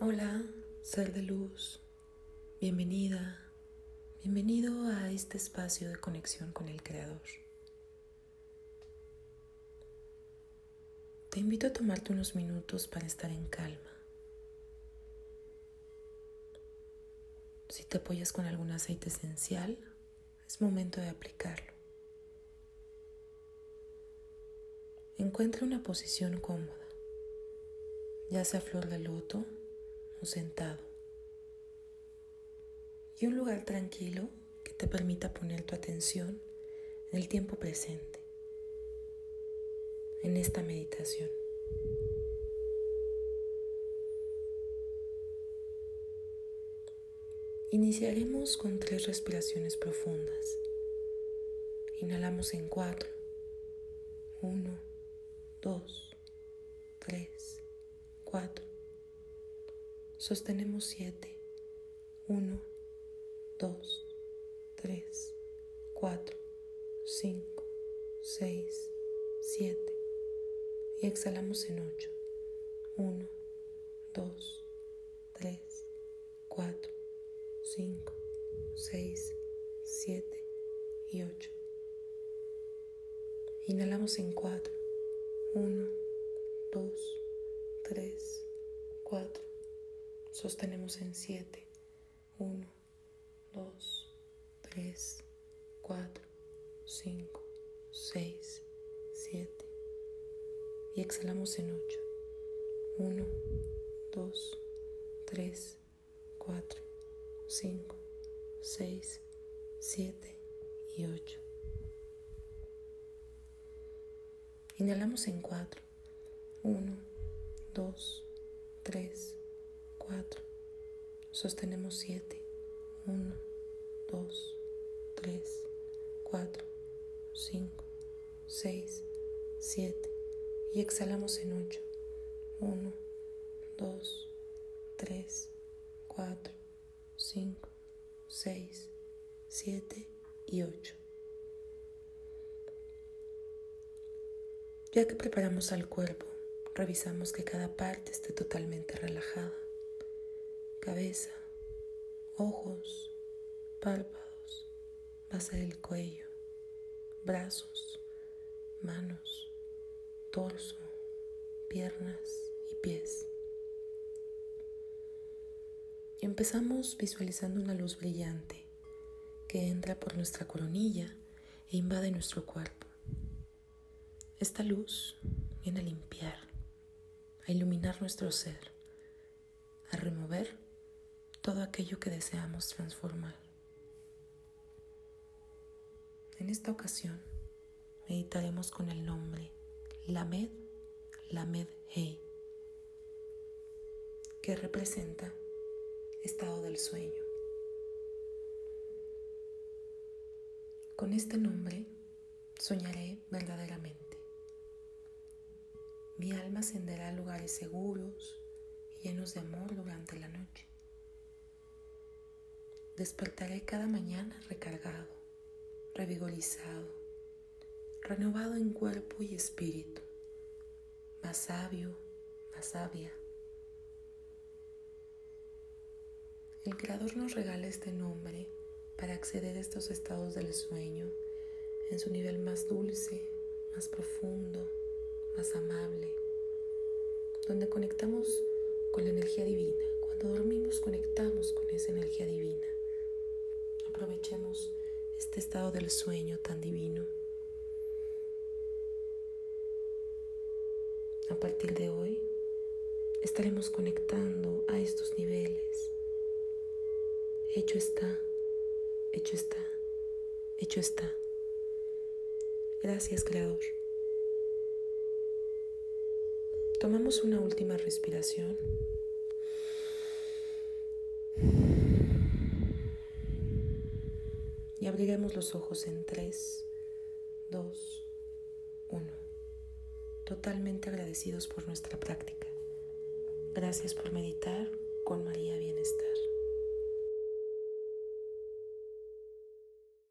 Hola, ser de luz, bienvenida, bienvenido a este espacio de conexión con el Creador. Te invito a tomarte unos minutos para estar en calma. Si te apoyas con algún aceite esencial, es momento de aplicarlo. Encuentra una posición cómoda, ya sea flor de loto sentado. Y un lugar tranquilo que te permita poner tu atención en el tiempo presente, en esta meditación. Iniciaremos con tres respiraciones profundas. Inhalamos en cuatro. Uno, dos, tres, cuatro. Sostenemos siete. Uno, dos, tres, cuatro, cinco, seis, siete. Y exhalamos en ocho. Uno, dos, tres, cuatro, cinco, seis, siete y ocho. Inhalamos en cuatro. Uno, dos, tres, cuatro. Sostenemos en 7. 1, 2, 3, 4, 5, 6, 7. Y exhalamos en 8. 1, 2, 3, 4, 5, 6, 7 y 8. Inhalamos en 4. 1, 2, 3, 4. Sostenemos 7. 1, 2, 3, 4, 5, 6, 7. Y exhalamos en 8. 1, 2, 3, 4, 5, 6, 7 y 8. Ya que preparamos al cuerpo, revisamos que cada parte esté totalmente relajada cabeza, ojos, párpados, base del cuello, brazos, manos, torso, piernas y pies. Empezamos visualizando una luz brillante que entra por nuestra coronilla e invade nuestro cuerpo. Esta luz viene a limpiar, a iluminar nuestro ser, a remover todo aquello que deseamos transformar. En esta ocasión meditaremos con el nombre Lamed Lamed Hei, que representa estado del sueño. Con este nombre soñaré verdaderamente. Mi alma ascenderá a lugares seguros y llenos de amor durante la noche. Despertaré cada mañana recargado, revigorizado, renovado en cuerpo y espíritu, más sabio, más sabia. El Creador nos regala este nombre para acceder a estos estados del sueño en su nivel más dulce, más profundo, más amable, donde conectamos con la energía divina. Cuando dormimos conectamos con esa energía divina. Aprovechemos este estado del sueño tan divino. A partir de hoy estaremos conectando a estos niveles. Hecho está, hecho está, hecho está. Gracias, Creador. Tomamos una última respiración. Abriremos los ojos en 3, 2, 1. Totalmente agradecidos por nuestra práctica. Gracias por meditar con María Bienestar.